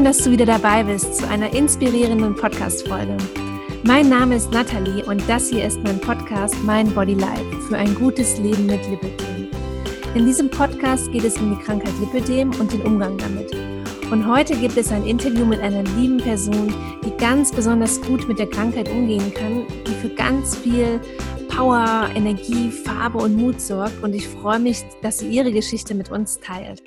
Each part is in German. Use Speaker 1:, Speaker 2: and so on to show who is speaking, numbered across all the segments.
Speaker 1: Schön, dass du wieder dabei bist zu einer inspirierenden Podcast-Folge. Mein Name ist Nathalie und das hier ist mein Podcast Mein Body Life für ein gutes Leben mit Lipidem. In diesem Podcast geht es um die Krankheit Lipidem und den Umgang damit. Und heute gibt es ein Interview mit einer lieben Person, die ganz besonders gut mit der Krankheit umgehen kann, die für ganz viel Power, Energie, Farbe und Mut sorgt. Und ich freue mich, dass sie ihre Geschichte mit uns teilt.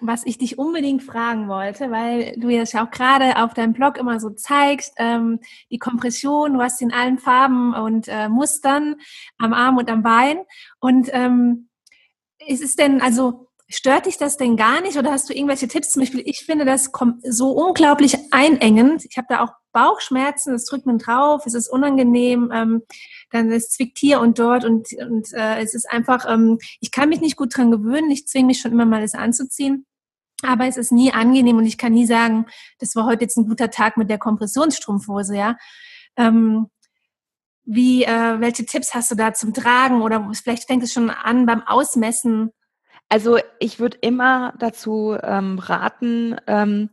Speaker 1: Was ich dich unbedingt fragen wollte, weil du ja auch gerade auf deinem Blog immer so zeigst, ähm, die Kompression, du hast sie in allen Farben und äh, Mustern am Arm und am Bein. Und ähm, ist es denn, also stört dich das denn gar nicht oder hast du irgendwelche Tipps? Zum Beispiel, ich finde das so unglaublich einengend. Ich habe da auch Bauchschmerzen, es drückt man drauf, es ist unangenehm, ähm, dann es zwickt hier und dort und, und äh, es ist einfach, ähm, ich kann mich nicht gut dran gewöhnen, ich zwinge mich schon immer mal, es anzuziehen. Aber es ist nie angenehm und ich kann nie sagen, das war heute jetzt ein guter Tag mit der Kompressionsstrumpfhose, ja. Ähm, wie, äh, welche Tipps hast du da zum Tragen oder vielleicht fängt es schon an beim Ausmessen?
Speaker 2: Also ich würde immer dazu ähm, raten, ähm,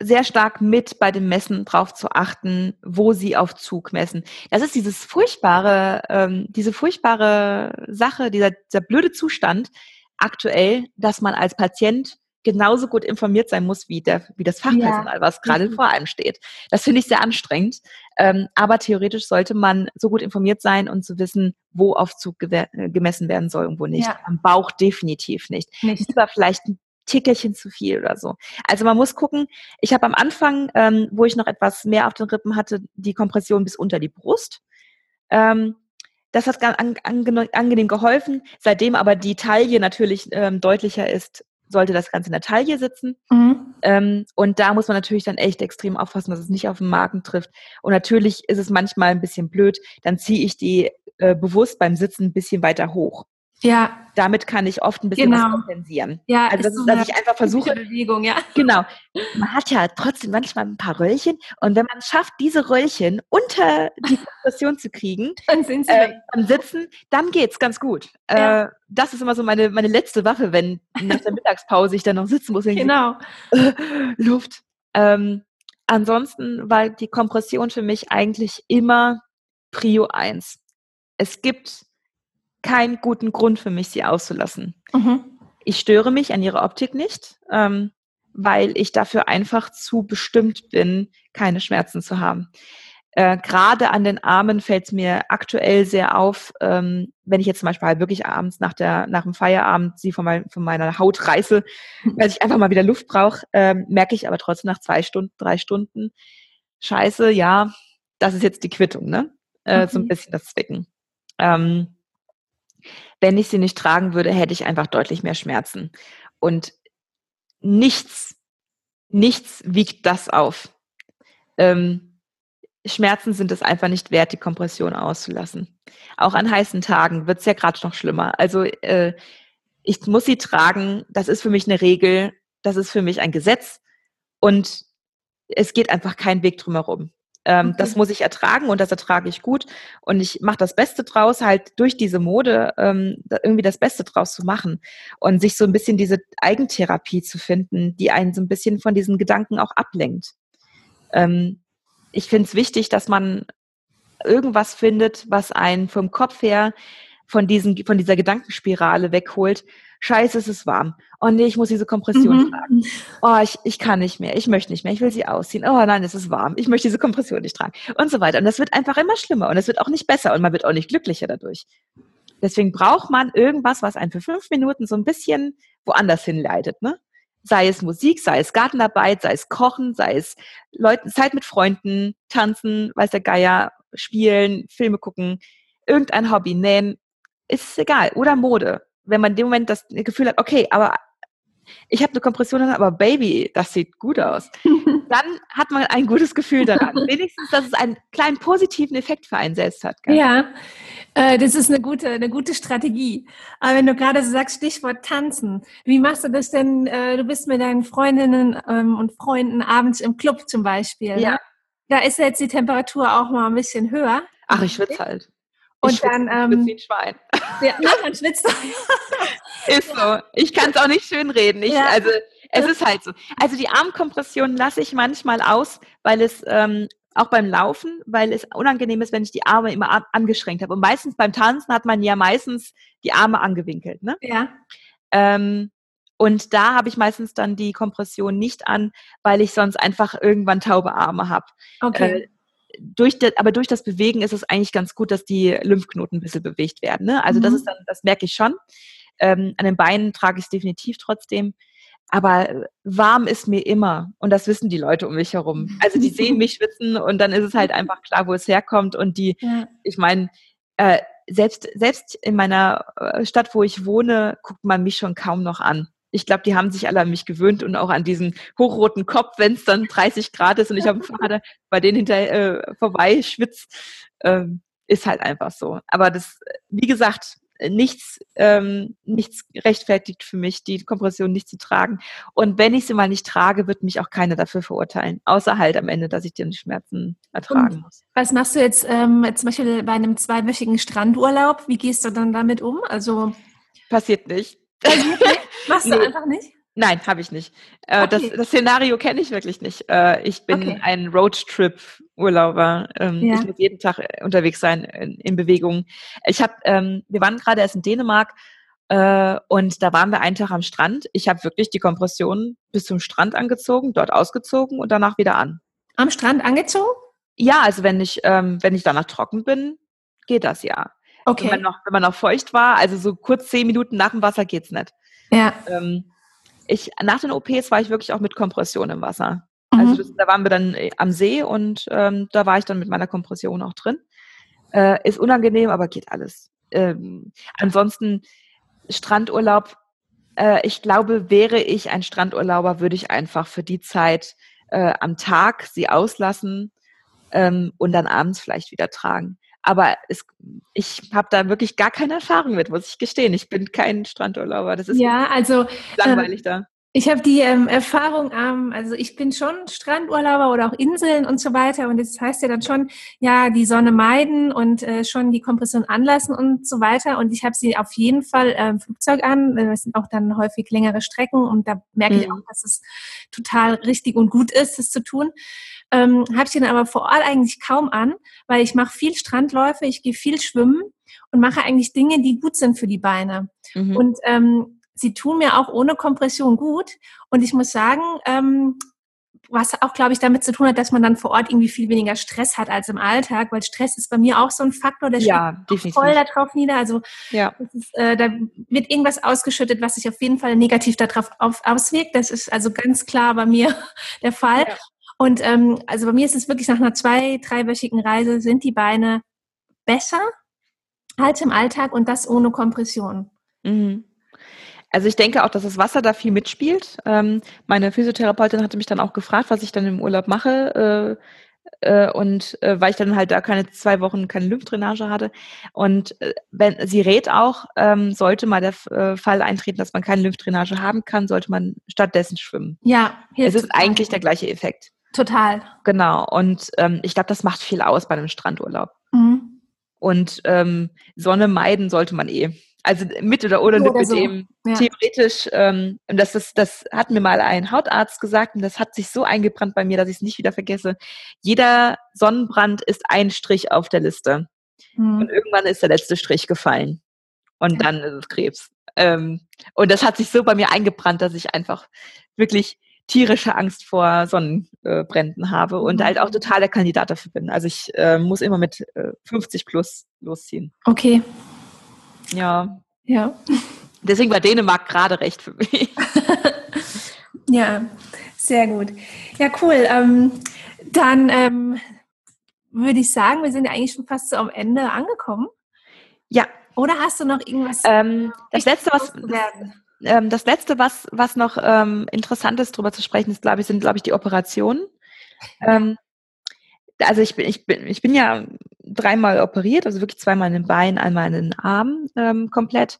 Speaker 2: sehr stark mit bei dem Messen drauf zu achten, wo sie auf Zug messen. Das ist dieses furchtbare, ähm, diese furchtbare Sache, dieser, dieser blöde Zustand aktuell, dass man als Patient genauso gut informiert sein muss wie, der, wie das Fachpersonal, ja. was gerade mhm. vor einem steht. Das finde ich sehr anstrengend. Ähm, aber theoretisch sollte man so gut informiert sein und zu wissen, wo Aufzug äh, gemessen werden soll und wo nicht. Ja. Am Bauch definitiv nicht. nicht. Lieber vielleicht ein Tickelchen zu viel oder so. Also man muss gucken, ich habe am Anfang, ähm, wo ich noch etwas mehr auf den Rippen hatte, die Kompression bis unter die Brust. Ähm, das hat an, an, angenehm geholfen. Seitdem aber die Taille natürlich ähm, deutlicher ist, sollte das Ganze in der Taille sitzen. Mhm. Ähm, und da muss man natürlich dann echt extrem aufpassen, dass es nicht auf den Magen trifft. Und natürlich ist es manchmal ein bisschen blöd, dann ziehe ich die äh, bewusst beim Sitzen ein bisschen weiter hoch. Ja. Damit kann ich oft ein bisschen genau. was kompensieren. Ja, also das ist, so dass ich einfach versuche. Bewegung, ja. Genau. Man hat ja trotzdem manchmal ein paar Röllchen und wenn man es schafft, diese Röllchen unter die Kompression zu kriegen, dann sind sie äh, am Sitzen, dann geht's ganz gut. Ja. Äh, das ist immer so meine, meine letzte Waffe, wenn nach der Mittagspause ich dann noch sitzen muss. Genau. Äh, Luft. Ähm, ansonsten war die Kompression für mich eigentlich immer Prio 1. Es gibt keinen guten Grund für mich, sie auszulassen. Mhm. Ich störe mich an ihrer Optik nicht, ähm, weil ich dafür einfach zu bestimmt bin, keine Schmerzen zu haben. Äh, Gerade an den Armen fällt es mir aktuell sehr auf, ähm, wenn ich jetzt zum Beispiel halt wirklich abends nach, der, nach dem Feierabend sie von, mein, von meiner Haut reiße, weil ich einfach mal wieder Luft brauche, ähm, merke ich aber trotzdem nach zwei Stunden, drei Stunden, scheiße, ja, das ist jetzt die Quittung, ne? Äh, okay. So ein bisschen das Zwicken. Ähm, wenn ich sie nicht tragen würde, hätte ich einfach deutlich mehr Schmerzen. Und nichts, nichts wiegt das auf. Ähm, Schmerzen sind es einfach nicht wert, die Kompression auszulassen. Auch an heißen Tagen wird es ja gerade noch schlimmer. Also äh, ich muss sie tragen, das ist für mich eine Regel, das ist für mich ein Gesetz und es geht einfach kein Weg drumherum. Ähm, okay. Das muss ich ertragen und das ertrage ich gut. Und ich mache das Beste draus, halt durch diese Mode ähm, irgendwie das Beste draus zu machen und sich so ein bisschen diese Eigentherapie zu finden, die einen so ein bisschen von diesen Gedanken auch ablenkt. Ähm, ich finde es wichtig, dass man irgendwas findet, was einen vom Kopf her von, diesen, von dieser Gedankenspirale wegholt Scheiße, es ist warm. Oh nee, ich muss diese Kompression mhm. tragen. Oh, ich, ich kann nicht mehr. Ich möchte nicht mehr. Ich will sie ausziehen. Oh nein, es ist warm. Ich möchte diese Kompression nicht tragen. Und so weiter. Und das wird einfach immer schlimmer und es wird auch nicht besser und man wird auch nicht glücklicher dadurch. Deswegen braucht man irgendwas, was einen für fünf Minuten so ein bisschen woanders hinleitet, ne? Sei es Musik, sei es Gartenarbeit, sei es Kochen, sei es Leuten, Zeit mit Freunden, tanzen, weiß der Geier, spielen, Filme gucken, irgendein Hobby, nähen, ist egal. Oder Mode wenn man in dem Moment das Gefühl hat, okay, aber ich habe eine Kompression, aber Baby, das sieht gut aus, dann hat man ein gutes Gefühl daran. Wenigstens, dass es einen kleinen positiven Effekt für einen selbst hat.
Speaker 1: Gell? Ja, äh, das ist eine gute, eine gute Strategie. Aber wenn du gerade so sagst, Stichwort Tanzen, wie machst du das denn? Äh, du bist mit deinen Freundinnen ähm, und Freunden abends im Club zum Beispiel. Ja. Ne? Da ist jetzt die Temperatur auch mal ein bisschen höher.
Speaker 2: Ach, ich schwitze halt.
Speaker 1: Und ich dann. Ähm, wie ein Schwein. Ja, ne, dann schwitzt.
Speaker 2: Ist so. Ich kann es auch nicht schön reden. Ich,
Speaker 1: Ja.
Speaker 2: Also es ist halt so. Also die Armkompression lasse ich manchmal aus, weil es ähm, auch beim Laufen, weil es unangenehm ist, wenn ich die Arme immer an- angeschränkt habe. Und meistens beim Tanzen hat man ja meistens die Arme angewinkelt. Ne?
Speaker 1: Ja.
Speaker 2: Ähm, und da habe ich meistens dann die Kompression nicht an, weil ich sonst einfach irgendwann taube Arme habe.
Speaker 1: Okay.
Speaker 2: Äh, durch das, aber durch das Bewegen ist es eigentlich ganz gut, dass die Lymphknoten ein bisschen bewegt werden. Ne? Also das
Speaker 1: Mhm.
Speaker 2: ist dann, das merke ich schon. Ähm, an den Beinen trage ich es definitiv trotzdem. Aber warm ist mir immer. Und das wissen die Leute um mich herum. Also die sehen mich schwitzen und dann ist es halt einfach klar, wo es herkommt. Und die,
Speaker 1: ja.
Speaker 2: ich meine, äh, selbst, selbst in meiner äh, Stadt, wo ich wohne, guckt man mich schon kaum noch an. Ich glaube, die haben sich alle an mich gewöhnt und auch an diesen hochroten Kopf, wenn es dann 30 Grad ist und ich am Fahrrad bei denen hinter äh, vorbei schwitzt, ähm, ist halt einfach so. Aber das, wie gesagt, nichts, ähm, nichts rechtfertigt für mich, die Kompression nicht zu tragen. Und wenn ich sie mal nicht trage, wird mich auch keiner dafür verurteilen. Außer halt am Ende, dass ich die Schmerzen ertragen muss.
Speaker 1: Was machst du jetzt ähm, zum Beispiel bei einem zweiwöchigen Strandurlaub? Wie gehst du dann damit um? Also
Speaker 2: Passiert nicht.
Speaker 1: machst du
Speaker 2: Nee.
Speaker 1: einfach nicht?
Speaker 2: Nein, habe ich nicht. Äh, das,
Speaker 1: Okay.
Speaker 2: das Szenario kenne ich wirklich nicht. Äh, ich bin
Speaker 1: Okay.
Speaker 2: ein Roadtrip-Urlauber. Ähm,
Speaker 1: Ja.
Speaker 2: Ich muss jeden Tag äh, unterwegs sein in, in Bewegung. Ich habe, ähm, wir waren gerade erst in Dänemark äh, und da waren wir einen Tag am Strand. Ich habe wirklich die Kompression bis zum Strand angezogen, dort ausgezogen und danach wieder an.
Speaker 1: Am Strand angezogen?
Speaker 2: Ja, also wenn ich, ähm, wenn ich danach trocken bin, geht das ja. Wenn,
Speaker 1: Okay.
Speaker 2: man noch, wenn man noch feucht war, also so kurz zehn Minuten nach dem Wasser geht's nicht.
Speaker 1: Ja.
Speaker 2: Ähm, ich, nach den OPs war ich wirklich auch mit Kompression im Wasser.
Speaker 1: Mhm.
Speaker 2: Also das, da waren wir dann äh, am See und ähm, da war ich dann mit meiner Kompression auch drin. Äh, ist unangenehm, aber geht alles. Ähm, ansonsten Strandurlaub. Äh, ich glaube, wäre ich ein Strandurlauber, würde ich einfach für die Zeit äh, am Tag sie auslassen ähm, und dann abends vielleicht wieder tragen. Aber es, ich habe da wirklich gar keine Erfahrung mit, muss ich gestehen. Ich bin kein Strandurlauber. Das ist
Speaker 1: ja, also
Speaker 2: langweilig da.
Speaker 1: ich habe die ähm, Erfahrung, ähm, also ich bin schon Strandurlauber oder auch Inseln und so weiter und das heißt ja dann schon, ja, die Sonne meiden und äh, schon die Kompression anlassen und so weiter und ich habe sie auf jeden Fall äh, im Flugzeug an, Äh, das sind auch dann häufig längere Strecken und da merke ich
Speaker 2: Mhm.
Speaker 1: auch, dass es total richtig und gut ist, das zu tun. Ähm, habe sie dann aber vor Ort eigentlich kaum an, weil ich mache viel Strandläufe, ich gehe viel schwimmen und mache eigentlich Dinge, die gut sind für die Beine.
Speaker 2: Mhm.
Speaker 1: Und ähm, sie tun mir auch ohne Kompression gut. Und ich muss sagen, ähm, was auch, glaube ich, damit zu tun hat, dass man dann vor Ort irgendwie viel weniger Stress hat als im Alltag, weil Stress ist bei mir auch so ein Faktor, der
Speaker 2: ja, definitiv.
Speaker 1: voll darauf nieder. Also
Speaker 2: Ja.
Speaker 1: ist, äh, da wird irgendwas ausgeschüttet, was sich auf jeden Fall negativ darauf auf, auswirkt. Das ist also ganz klar bei mir der Fall.
Speaker 2: Ja.
Speaker 1: Und ähm, also bei mir ist es wirklich nach einer zwei-, dreiwöchigen Reise sind die Beine besser als im Alltag und das ohne Kompression.
Speaker 2: Mhm. Also ich denke auch, dass das Wasser da viel mitspielt. Ähm, meine Physiotherapeutin hatte mich dann auch gefragt, was ich dann im Urlaub mache. Äh, äh, und äh, weil ich dann halt da keine zwei Wochen keine Lymphdrainage hatte. Und äh, wenn sie rät auch, ähm, sollte mal der äh, Fall eintreten, dass man keine Lymphdrainage haben kann, sollte man stattdessen schwimmen.
Speaker 1: Ja,
Speaker 2: Es
Speaker 1: hilft
Speaker 2: ist
Speaker 1: total.
Speaker 2: eigentlich der gleiche Effekt.
Speaker 1: Total.
Speaker 2: Genau. Und ähm, ich glaube, das macht viel aus bei einem Strandurlaub.
Speaker 1: Mhm.
Speaker 2: Und ähm, Sonne meiden sollte man eh. Also mit oder ohne
Speaker 1: Oder so,
Speaker 2: Lipödem.
Speaker 1: ja.
Speaker 2: Theoretisch, ähm, und das, ist, das hat mir mal ein Hautarzt gesagt und das hat sich so eingebrannt bei mir, dass ich es nicht wieder vergesse. Jeder Sonnenbrand ist ein Strich auf der Liste.
Speaker 1: Mhm.
Speaker 2: Und irgendwann ist der letzte Strich gefallen. Und dann ist es Krebs. Ähm, und das hat sich so bei mir eingebrannt, dass ich einfach wirklich tierische Angst vor Sonnenbränden habe und
Speaker 1: Mhm.
Speaker 2: halt auch total der Kandidat dafür bin. Also ich äh, muss immer mit äh, 50 plus losziehen.
Speaker 1: Okay,
Speaker 2: Ja.
Speaker 1: ja.
Speaker 2: Deswegen war Dänemark gerade recht für mich.
Speaker 1: Ja, sehr gut. Ja, cool. Ähm, dann ähm, würde ich sagen, wir sind ja eigentlich schon fast so am Ende angekommen.
Speaker 2: Ja.
Speaker 1: Oder hast du noch irgendwas?
Speaker 2: Ähm, das letzte, was? Ähm, das letzte, was, was noch ähm, interessant ist, darüber zu sprechen, ist, glaube ich, sind, glaube ich, die Operationen. Ähm, also ich bin, ich bin, ich bin ja dreimal operiert, also wirklich zweimal in den Beinen, einmal in den Armen ähm, komplett.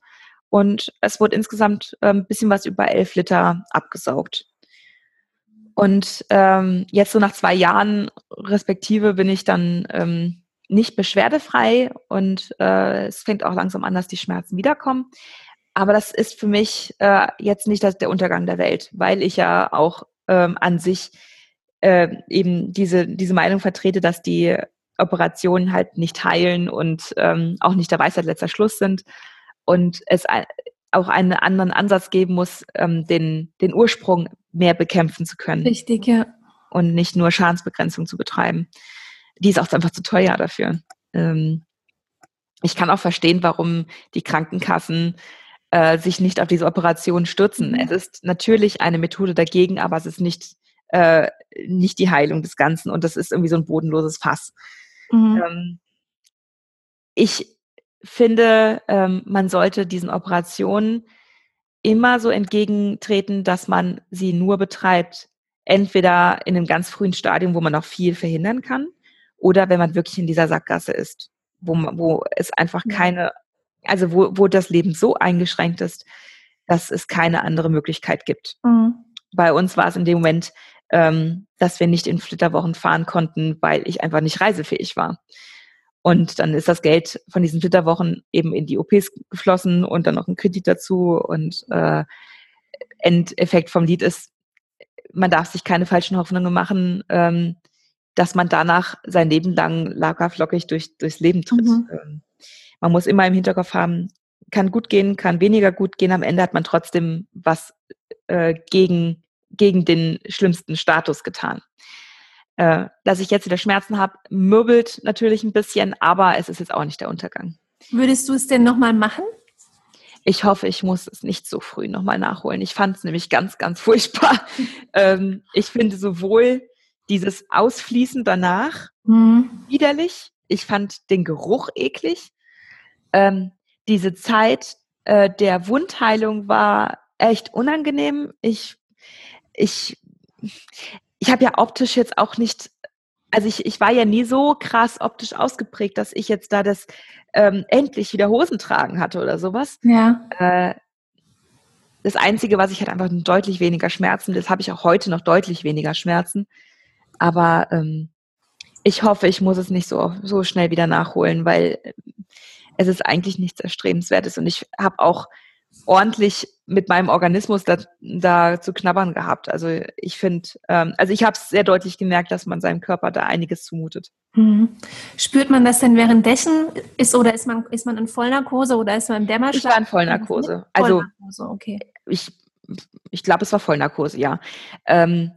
Speaker 2: Und es wurde insgesamt ein ähm, bisschen was über elf Liter abgesaugt. Und ähm, jetzt so nach zwei Jahren respektive bin ich dann ähm, nicht beschwerdefrei und äh, es fängt auch langsam an, dass die Schmerzen wiederkommen. Aber das ist für mich äh, jetzt nicht das, der Untergang der Welt, weil ich ja auch ähm, an sich äh, eben diese, diese Meinung vertrete, dass die Operationen halt nicht heilen und ähm, auch nicht der Weisheit letzter Schluss sind und es auch einen anderen Ansatz geben muss, ähm, den, den Ursprung mehr bekämpfen zu können.
Speaker 1: Richtig, ja.
Speaker 2: Und nicht nur Schadensbegrenzung zu betreiben. Die ist auch einfach zu teuer dafür. Ähm, ich kann auch verstehen, warum die Krankenkassen äh, sich nicht auf diese Operation stürzen. Mhm. Es ist natürlich eine Methode dagegen, aber es ist nicht, äh, nicht die Heilung des Ganzen und das ist irgendwie so ein bodenloses Fass. Mhm. Ähm, ich finde, ähm, man sollte diesen Operationen immer so entgegentreten, dass man sie nur betreibt, entweder in einem ganz frühen Stadium, wo man noch viel verhindern kann, oder wenn man wirklich in dieser Sackgasse ist, wo, man, wo es einfach keine, also wo, wo das Leben so eingeschränkt ist, dass es keine andere Möglichkeit gibt. Mhm. Bei uns war es in dem Moment, ähm, dass wir nicht in Flitterwochen fahren konnten, weil ich einfach nicht reisefähig war. Und dann ist das Geld von diesen Flitterwochen eben in die OPs geflossen und dann noch ein Kredit dazu. Und äh, Endeffekt vom Lied ist, man darf sich keine falschen Hoffnungen machen, ähm, dass man danach sein Leben lang lackerflockig durch, durchs Leben tritt. Mhm. Ähm, man muss immer im Hinterkopf haben, kann gut gehen, kann weniger gut gehen. Am Ende hat man trotzdem was äh, gegen, gegen den schlimmsten Status getan. Äh, dass ich jetzt wieder Schmerzen habe, mürbelt natürlich ein bisschen, aber es ist jetzt auch nicht der Untergang.
Speaker 1: Würdest du es denn nochmal machen?
Speaker 2: Ich hoffe, ich muss es nicht so früh nochmal nachholen. Ich fand es nämlich ganz, ganz furchtbar. ähm, ich finde sowohl dieses Ausfließen danach mhm. widerlich. Ich fand den Geruch eklig. Ähm, diese Zeit äh, der Wundheilung war echt unangenehm. Ich, ich, ich habe ja optisch jetzt auch nicht, also ich, ich war ja nie so krass optisch ausgeprägt, dass ich jetzt da das ähm, endlich wieder Hosen tragen hatte oder sowas.
Speaker 1: Ja.
Speaker 2: Äh, das Einzige, was ich hatte, einfach deutlich weniger Schmerzen. Das habe ich auch heute noch deutlich weniger Schmerzen. Aber ähm, ich hoffe, ich muss es nicht so, so schnell wieder nachholen, weil es ist eigentlich nichts Erstrebenswertes. Und ich habe auch ordentlich mit meinem Organismus da, da zu knabbern gehabt. Also ich finde, ähm, also ich habe es sehr deutlich gemerkt, dass man seinem Körper da einiges zumutet.
Speaker 1: Mhm. Spürt man das denn währenddessen ist oder ist man ist man in Vollnarkose oder ist man im Dämmerschlaf?
Speaker 2: Ich war in Vollnarkose. Also
Speaker 1: Vollnarkose, okay.
Speaker 2: Ich ich glaube, es war Vollnarkose, ja. Ähm,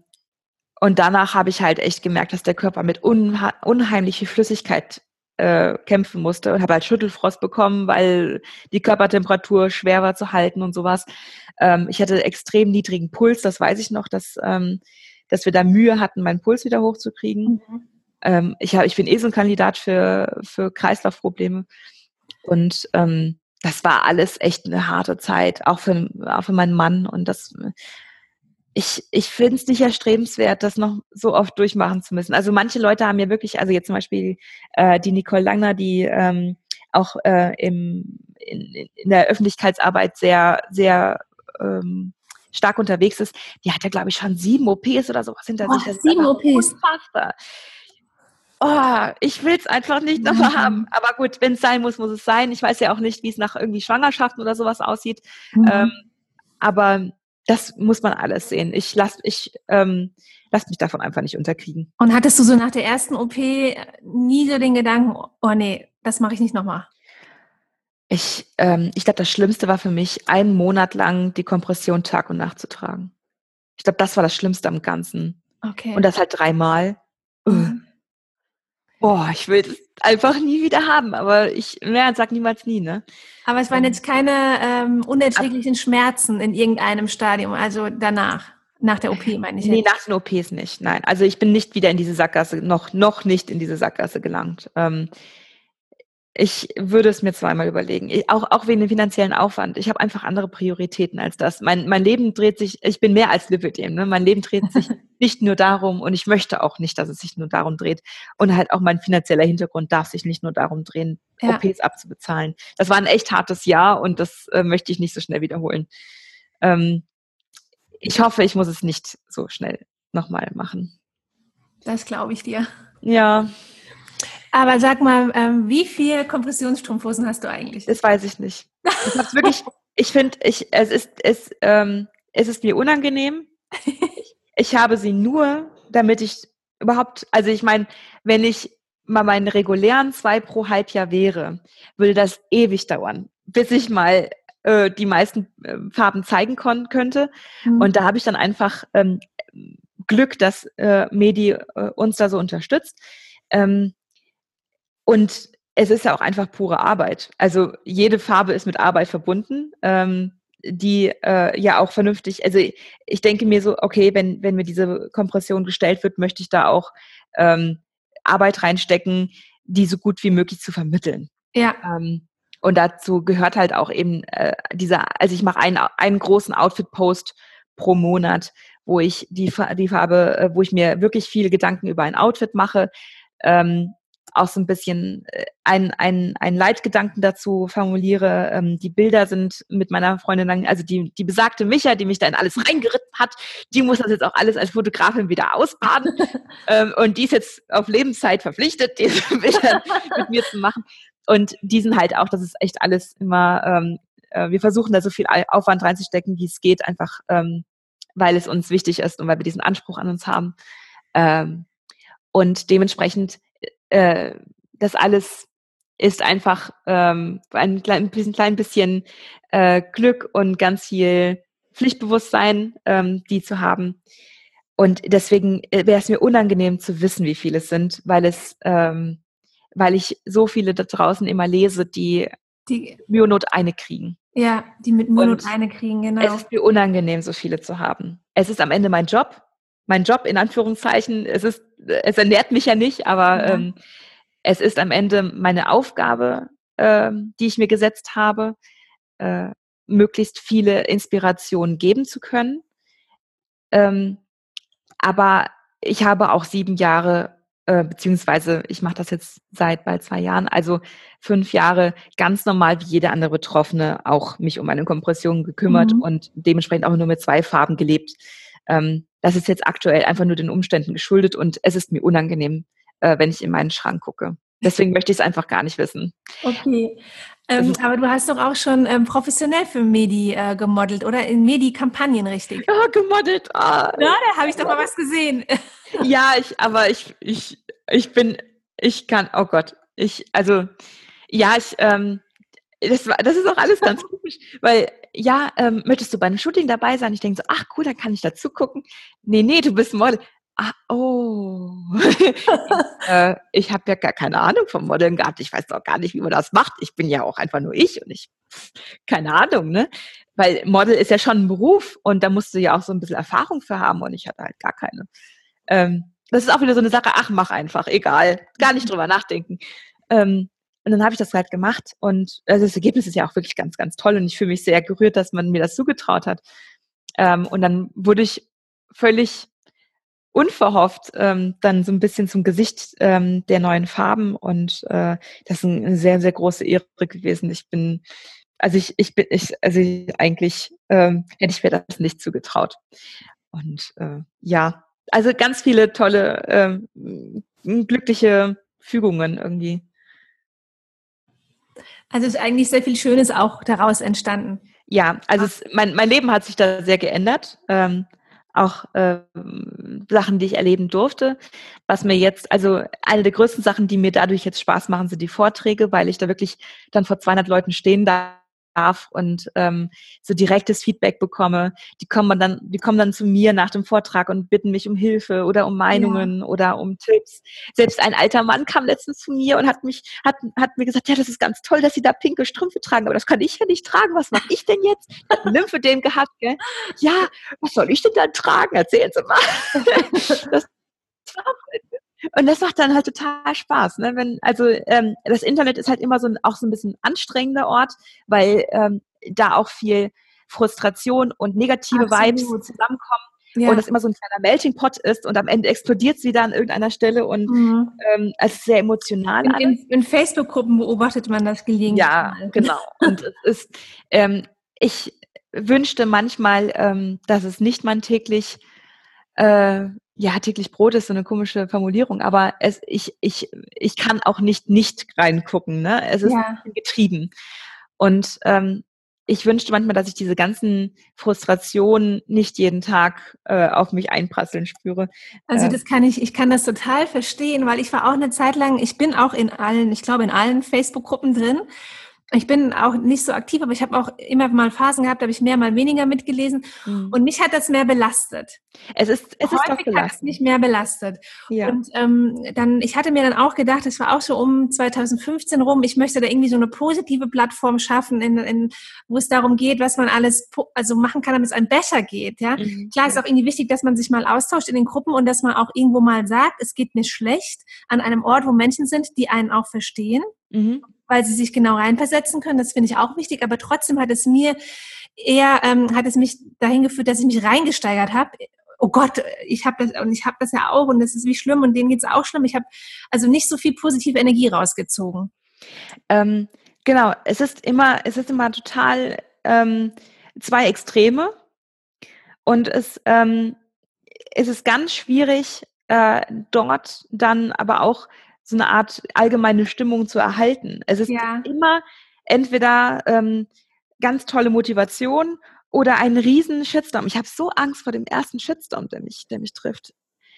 Speaker 2: und danach habe ich halt echt gemerkt, dass der Körper mit unheimlich viel Flüssigkeit äh, kämpfen musste und habe halt Schüttelfrost bekommen, weil die Körpertemperatur schwer war zu halten und sowas. Ähm, ich hatte extrem niedrigen Puls, das weiß ich noch, dass, ähm, dass wir da Mühe hatten, meinen Puls wieder hochzukriegen. Mhm. Ähm, ich, hab, ich bin eh so ein Kandidat für, für Kreislaufprobleme. Und ähm, das war alles echt eine harte Zeit, auch für, auch für meinen Mann. Und das ich, ich finde es nicht erstrebenswert, das noch so oft durchmachen zu müssen. Also manche Leute haben ja wirklich, also jetzt zum Beispiel äh, die Nicole Langner, die ähm, auch äh, im, in, in der Öffentlichkeitsarbeit sehr, sehr ähm, stark unterwegs ist, die hat ja, glaube ich, schon sieben OPs oder sowas hinter oh, sich.
Speaker 1: Das sieben OPs.
Speaker 2: Unfassbar. Oh, ich will es einfach nicht nochmal mhm. haben. Aber gut, wenn es sein muss, muss es sein. Ich weiß ja auch nicht, wie es nach irgendwie Schwangerschaften oder sowas aussieht. Mhm. Ähm, aber das muss man alles sehen. Ich lasse ich, ähm, lass mich davon einfach nicht unterkriegen.
Speaker 1: Und hattest du so nach der ersten OP nie so den Gedanken, oh nee, das mache ich nicht nochmal?
Speaker 2: Ich, ähm, ich glaube, das Schlimmste war für mich, einen Monat lang die Kompression Tag und Nacht zu tragen. Ich glaube, das war das Schlimmste am Ganzen.
Speaker 1: Okay.
Speaker 2: Und das halt dreimal. Mhm. Boah, ich will das einfach nie wieder haben, aber ich, naja, sag niemals nie, ne?
Speaker 1: Aber es waren jetzt keine ähm, unerträglichen Schmerzen in irgendeinem Stadium, also danach, nach der OP meine ich.
Speaker 2: Nee, nach den OPs nicht, nein. Also ich bin nicht wieder in diese Sackgasse, noch, noch nicht in diese Sackgasse gelangt. Ähm, ich würde es mir zweimal überlegen. Ich, auch, auch wegen dem finanziellen Aufwand. Ich habe einfach andere Prioritäten als das. Mein, mein Leben dreht sich, ich bin mehr als Lipidem. Ne? Mein Leben dreht sich nicht nur darum und ich möchte auch nicht, dass es sich nur darum dreht. Und halt auch mein finanzieller Hintergrund darf sich nicht nur darum drehen, ja. OPs abzubezahlen. Das war ein echt hartes Jahr und das äh, möchte ich nicht so schnell wiederholen. Ähm, ich hoffe, ich muss es nicht so schnell nochmal machen.
Speaker 1: Das glaube ich dir.
Speaker 2: Ja.
Speaker 1: Aber sag mal, ähm, wie viel Kompressionsstrumpfhosen hast du eigentlich?
Speaker 2: Das weiß ich nicht. Ich wirklich, ich finde, ich, es ist, es, ähm, es ist mir unangenehm. ich, ich habe sie nur, damit ich überhaupt, also ich meine, wenn ich mal meinen regulären zwei pro Halbjahr wäre, würde das ewig dauern, bis ich mal äh, die meisten äh, Farben zeigen könnte. Mhm. Und da habe ich dann einfach ähm, Glück, dass äh, Medi äh, uns da so unterstützt. Ähm, und es ist ja auch einfach pure Arbeit. Also jede Farbe ist mit Arbeit verbunden. Ähm, die äh, ja auch vernünftig, also ich denke mir so, okay, wenn, wenn mir diese Kompression gestellt wird, möchte ich da auch ähm, Arbeit reinstecken, die so gut wie möglich zu vermitteln.
Speaker 1: Ja.
Speaker 2: Ähm, und dazu gehört halt auch eben äh, dieser, also ich mache einen, einen großen Outfit-Post pro Monat, wo ich die, die Farbe, äh, wo ich mir wirklich viele Gedanken über ein Outfit mache, ähm, auch so ein bisschen äh, ein, ein, ein Leitgedanken dazu formuliere. Ähm, die Bilder sind mit meiner Freundin also die, die besagte Micha, die mich da in alles reingeritten hat, die muss das jetzt auch alles als Fotografin wieder ausbaden. ähm, und die ist jetzt auf Lebenszeit verpflichtet, diese Bilder mit mir zu machen. Und die sind halt auch, das ist echt alles immer, ähm, äh, wir versuchen da so viel Aufwand reinzustecken, wie es geht, einfach ähm, weil es uns wichtig ist und weil wir diesen Anspruch an uns haben. Ähm, und dementsprechend äh, das alles ist einfach ähm, ein klein bisschen, klein bisschen äh, Glück und ganz viel Pflichtbewusstsein, ähm, die zu haben. Und deswegen äh, wäre es mir unangenehm zu wissen, wie viele es sind, weil es, ähm, weil ich so viele da draußen immer lese, die, die Myonot eine kriegen.
Speaker 1: Ja, die mit Myonot eine kriegen, genau.
Speaker 2: Es ist mir unangenehm, so viele zu haben. Es ist am Ende mein Job, mein Job in Anführungszeichen. Es ist, es ernährt mich ja nicht, aber ja. Ähm, es ist am Ende meine Aufgabe, äh, die ich mir gesetzt habe, äh, möglichst viele Inspirationen geben zu können. Ähm, aber ich habe auch sieben Jahre, äh, beziehungsweise ich mache das jetzt seit bald zwei Jahren, also fünf Jahre ganz normal wie jede andere Betroffene auch mich um meine Kompression gekümmert mhm. und dementsprechend auch nur mit zwei Farben gelebt. Ähm, das ist jetzt aktuell einfach nur den Umständen geschuldet und es ist mir unangenehm, äh, wenn ich in meinen Schrank gucke. Deswegen möchte ich es einfach gar nicht wissen.
Speaker 1: Okay. Ähm, aber du hast doch auch schon ähm, professionell für Medi äh, gemodelt oder in Medi-Kampagnen, richtig?
Speaker 2: Ja, gemodelt. Ah,
Speaker 1: ja, da habe ich doch mal was gesehen.
Speaker 2: ja, ich, aber ich, ich, ich bin, ich kann, oh Gott, ich, also, ja, ich, ähm, das, war, das ist auch alles ganz komisch, weil ja, ähm, möchtest du bei einem Shooting dabei sein? Ich denke so, ach cool, dann kann ich dazu gucken. Nee, nee, du bist Model. Ah, oh. äh, ich habe ja gar keine Ahnung vom Modeln gehabt. Ich weiß doch gar nicht, wie man das macht. Ich bin ja auch einfach nur ich und ich, keine Ahnung, ne? Weil Model ist ja schon ein Beruf und da musst du ja auch so ein bisschen Erfahrung für haben und ich hatte halt gar keine. Ähm, das ist auch wieder so eine Sache, ach, mach einfach, egal, gar nicht drüber nachdenken. Ähm, und dann habe ich das halt gemacht und also das Ergebnis ist ja auch wirklich ganz, ganz toll und ich fühle mich sehr gerührt, dass man mir das zugetraut hat. Ähm, und dann wurde ich völlig unverhofft ähm, dann so ein bisschen zum Gesicht ähm, der neuen Farben und äh, das ist eine sehr, sehr große Ehre gewesen. Ich bin, also ich, ich bin, ich, also ich, eigentlich ähm, hätte ich mir das nicht zugetraut. Und äh, ja, also ganz viele tolle, ähm, glückliche Fügungen irgendwie.
Speaker 1: Also ist eigentlich sehr viel Schönes auch daraus entstanden.
Speaker 2: Ja, also es, mein, mein Leben hat sich da sehr geändert. Ähm, auch äh, Sachen, die ich erleben durfte. Was mir jetzt, also eine der größten Sachen, die mir dadurch jetzt Spaß machen, sind die Vorträge, weil ich da wirklich dann vor 200 Leuten stehen darf darf und ähm, so direktes Feedback bekomme. Die kommen dann, die kommen dann zu mir nach dem Vortrag und bitten mich um Hilfe oder um Meinungen ja. oder um Tipps. Selbst ein alter Mann kam letztens zu mir und hat mich, hat, hat mir gesagt, ja, das ist ganz toll, dass Sie da pinke Strümpfe tragen, aber das kann ich ja nicht tragen. Was mache ich denn jetzt? Ich habe Lymphödem gehabt, gell? Ja, was soll ich denn dann tragen? Erzählen Sie mal. das und das macht dann halt total Spaß, ne? Wenn, also ähm, das Internet ist halt immer so ein, auch so ein bisschen anstrengender Ort, weil ähm, da auch viel Frustration und negative Absolut. Vibes zusammenkommen. Ja. Und das immer so ein kleiner Melting Pot ist und am Ende explodiert sie da an irgendeiner Stelle und mhm. ähm, es ist sehr emotional.
Speaker 1: In, in, in Facebook-Gruppen beobachtet man das gelegentlich.
Speaker 2: Ja, genau. Und es ist, ähm, ich wünschte manchmal, ähm, dass es nicht mein täglich äh, ja, täglich Brot ist so eine komische Formulierung, aber es, ich, ich, ich kann auch nicht nicht reingucken, ne? Es ist ja. getrieben. Und ähm, ich wünschte manchmal, dass ich diese ganzen Frustrationen nicht jeden Tag äh, auf mich einprasseln spüre.
Speaker 1: Also äh. das kann ich, ich kann das total verstehen, weil ich war auch eine Zeit lang, ich bin auch in allen, ich glaube in allen Facebook-Gruppen drin ich bin auch nicht so aktiv, aber ich habe auch immer mal Phasen gehabt, da habe ich mehr, mal weniger mitgelesen. Mhm. Und mich hat das mehr belastet.
Speaker 2: Es ist, es ist
Speaker 1: Häufig hat es mich mehr belastet. Ja. Und ähm, dann, ich hatte mir dann auch gedacht, es war auch so um 2015 rum, ich möchte da irgendwie so eine positive Plattform schaffen, in, in, wo es darum geht, was man alles also machen kann, damit es einem besser geht. Ja, mhm. klar ist auch irgendwie wichtig, dass man sich mal austauscht in den Gruppen und dass man auch irgendwo mal sagt, es geht mir schlecht an einem Ort, wo Menschen sind, die einen auch verstehen. Mhm weil sie sich genau reinversetzen können. Das finde ich auch wichtig. Aber trotzdem hat es mir eher, ähm, hat es mich dahin geführt, dass ich mich reingesteigert habe. Oh Gott, ich habe das und ich habe das ja auch und das ist wie schlimm und denen geht es auch schlimm. Ich habe also nicht so viel positive Energie rausgezogen.
Speaker 2: Ähm, genau, es ist immer, es ist immer total ähm, zwei Extreme und es, ähm, es ist ganz schwierig, äh, dort dann aber auch so eine Art allgemeine Stimmung zu erhalten. Es ist ja. immer entweder ähm, ganz tolle Motivation oder ein riesen Shitstorm. Ich habe so Angst vor dem ersten Shitstorm, der mich, der mich trifft.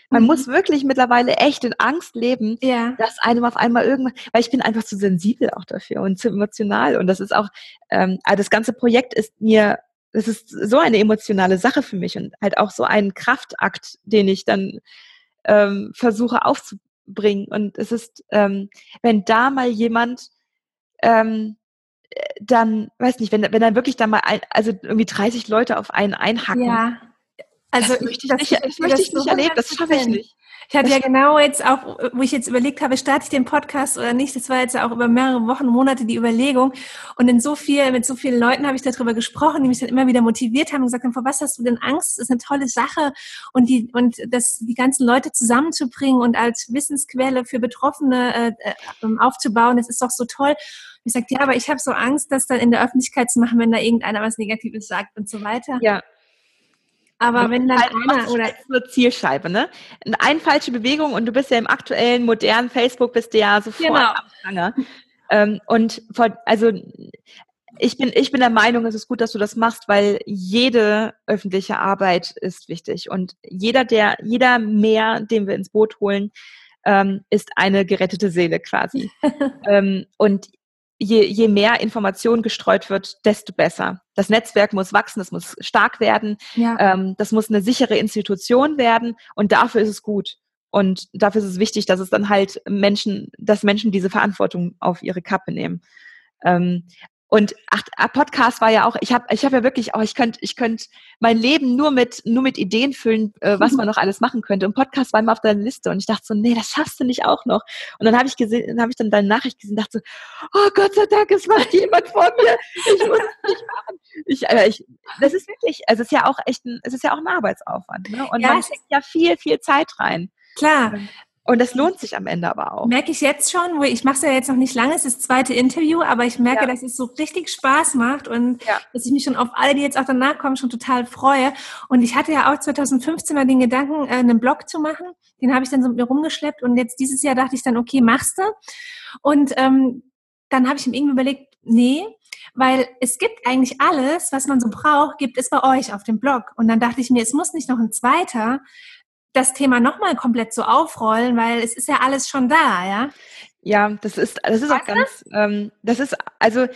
Speaker 2: Man mhm. muss wirklich mittlerweile echt in Angst leben, ja. dass einem auf einmal irgendwann, weil ich bin einfach zu sensibel auch dafür und zu emotional. Und das ist auch, ähm, also das ganze Projekt ist mir, das ist so eine emotionale Sache für mich und halt auch so ein Kraftakt, den ich dann ähm, versuche aufzubauen bringen. Und es ist, ähm, wenn da mal jemand ähm, dann, weiß nicht, wenn, wenn dann wirklich da mal, ein, also irgendwie 30 Leute auf einen einhacken. Ja.
Speaker 1: Also das möchte ich, nicht, das möchte ich nicht erleben, das schaffe ich nicht. Ich hatte ja genau jetzt auch, wo ich jetzt überlegt habe, starte ich den Podcast oder nicht, das war jetzt auch über mehrere Wochen, Monate die Überlegung. Und in so viel, mit so vielen Leuten habe ich darüber gesprochen, die mich dann immer wieder motiviert haben und gesagt haben, vor was hast du denn Angst? Das ist eine tolle Sache. Und die, und das, die ganzen Leute zusammenzubringen und als Wissensquelle für Betroffene äh, äh aufzubauen, das ist doch so toll. Ich sagte, ja, aber ich habe so Angst, das dann in der Öffentlichkeit zu machen, wenn da irgendeiner was Negatives sagt und so weiter.
Speaker 2: Ja,
Speaker 1: aber wenn dann halt einer
Speaker 2: oder eine Zielscheibe, ne? Eine falsche Bewegung und du bist ja im aktuellen modernen Facebook bist du ja sofort genau. am Pranger. Ähm, und vor, also ich bin, ich bin der Meinung, es ist gut, dass du das machst, weil jede öffentliche Arbeit ist wichtig. Und jeder, der, jeder mehr, den wir ins Boot holen, ähm, ist eine gerettete Seele quasi. ähm, und je, je mehr Information gestreut wird, desto besser. Das Netzwerk muss wachsen, es muss stark werden, ja. ähm, das muss eine sichere Institution werden und dafür ist es gut. Und dafür ist es wichtig, dass es dann halt Menschen, dass Menschen diese Verantwortung auf ihre Kappe nehmen. Ähm, und ach, ah, Podcast war ja auch, ich habe ich hab ja wirklich auch, ich könnte ich könnte mein Leben nur mit, nur mit Ideen füllen, äh, was man noch alles machen könnte. Und Podcast war immer auf deiner Liste. Und ich dachte so, nee, das schaffst du nicht auch noch. Und dann habe ich gesehen, dann habe ich dann deine Nachricht gesehen und dachte so, oh Gott sei Dank, es macht jemand vor mir. Ich muss es nicht machen. Ich, äh, ich, das ist wirklich, also es ist ja auch echt ein, es ist ja auch ein Arbeitsaufwand. Ne? Und ja, man steckt ja viel, viel Zeit rein.
Speaker 1: Klar.
Speaker 2: Und das lohnt sich am Ende aber auch.
Speaker 1: Merke ich jetzt schon, wo ich mache es ja jetzt noch nicht lange, es ist das zweite Interview, aber ich merke, ja. dass es so richtig Spaß macht und ja. dass ich mich schon auf alle, die jetzt auch danach kommen, schon total freue. Und ich hatte ja auch 2015 mal den Gedanken, äh, einen Blog zu machen. Den habe ich dann so mit mir rumgeschleppt und jetzt dieses Jahr dachte ich dann, okay, machst du. Und ähm, dann habe ich mir irgendwie überlegt, nee, weil es gibt eigentlich alles, was man so braucht, gibt es bei euch auf dem Blog. Und dann dachte ich mir, es muss nicht noch ein zweiter das Thema nochmal komplett so aufrollen, weil es ist ja alles schon da, ja?
Speaker 2: Ja, das ist, das ist auch ganz, ähm, das ist, also